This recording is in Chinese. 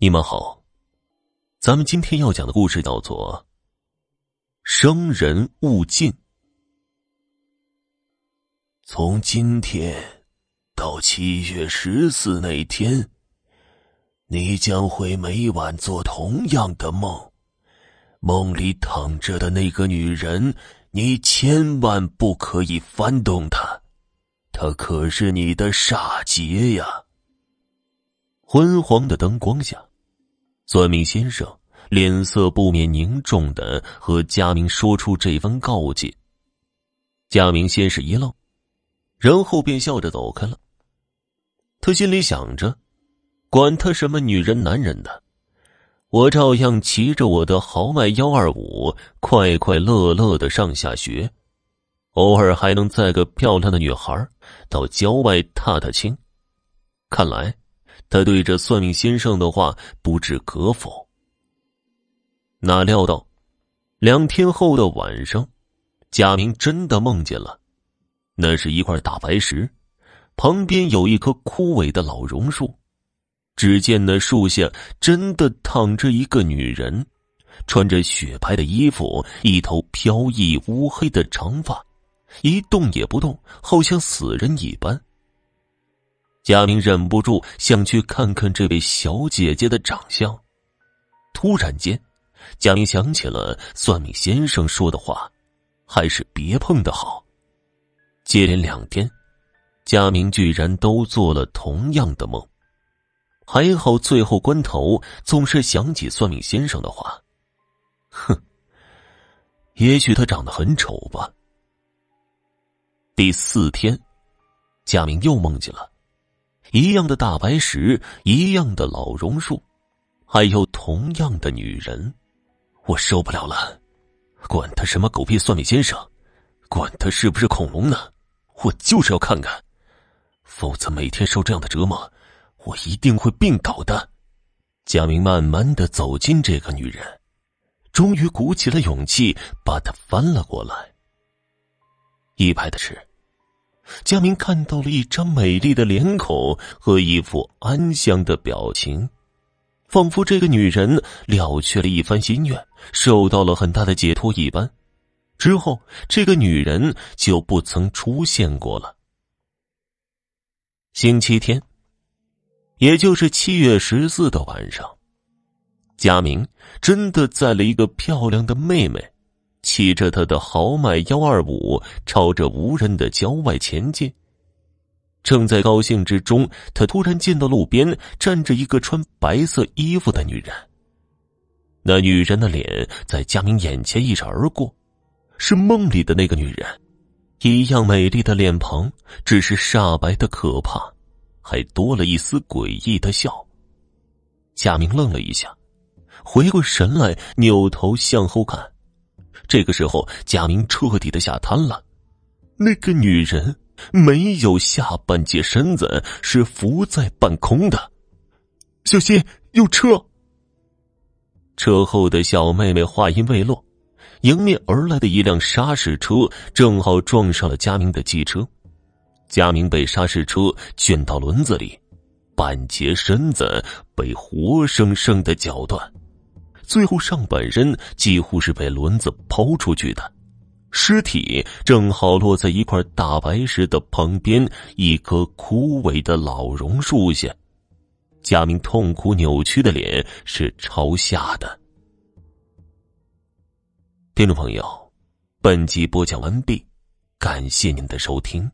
你们好，咱们今天要讲的故事叫做“生人勿近”。从今天到七月十四那天，你将会每晚做同样的梦。梦里躺着的那个女人，你千万不可以翻动她，她可是你的煞劫呀！昏黄的灯光下。算命先生脸色不免凝重的和佳明说出这番告诫。佳明先是一愣，然后便笑着走开了。他心里想着：“管他什么女人男人的，我照样骑着我的豪迈幺二五，快快乐乐的上下学，偶尔还能载个漂亮的女孩到郊外踏踏青。”看来。他对着算命先生的话不置可否。哪料到，两天后的晚上，贾明真的梦见了，那是一块大白石，旁边有一棵枯萎的老榕树，只见那树下真的躺着一个女人，穿着雪白的衣服，一头飘逸乌黑的长发，一动也不动，好像死人一般。贾明忍不住想去看看这位小姐姐的长相，突然间，贾明想起了算命先生说的话，还是别碰的好。接连两天，贾明居然都做了同样的梦，还好最后关头总是想起算命先生的话。哼，也许他长得很丑吧。第四天，贾明又梦见了。一样的大白石，一样的老榕树，还有同样的女人，我受不了了！管他什么狗屁算命先生，管他是不是恐龙呢？我就是要看看，否则每天受这样的折磨，我一定会病倒的。贾明慢慢的走近这个女人，终于鼓起了勇气，把她翻了过来。意外的是。佳明看到了一张美丽的脸孔和一副安详的表情，仿佛这个女人了却了一番心愿，受到了很大的解脱一般。之后，这个女人就不曾出现过了。星期天，也就是七月十四的晚上，佳明真的载了一个漂亮的妹妹。骑着他的豪迈幺二五，朝着无人的郊外前进。正在高兴之中，他突然见到路边站着一个穿白色衣服的女人。那女人的脸在佳明眼前一闪而过，是梦里的那个女人，一样美丽的脸庞，只是煞白的可怕，还多了一丝诡异的笑。佳明愣了一下，回过神来，扭头向后看。这个时候，贾明彻底的吓瘫了。那个女人没有下半截身子，是浮在半空的。小心，有车！车后的小妹妹话音未落，迎面而来的一辆砂石车正好撞上了佳明的机车。佳明被砂石车卷到轮子里，半截身子被活生生的绞断。最后，上半身几乎是被轮子抛出去的，尸体正好落在一块大白石的旁边，一棵枯萎的老榕树下。佳明痛苦扭曲的脸是朝下的。听众朋友，本集播讲完毕，感谢您的收听。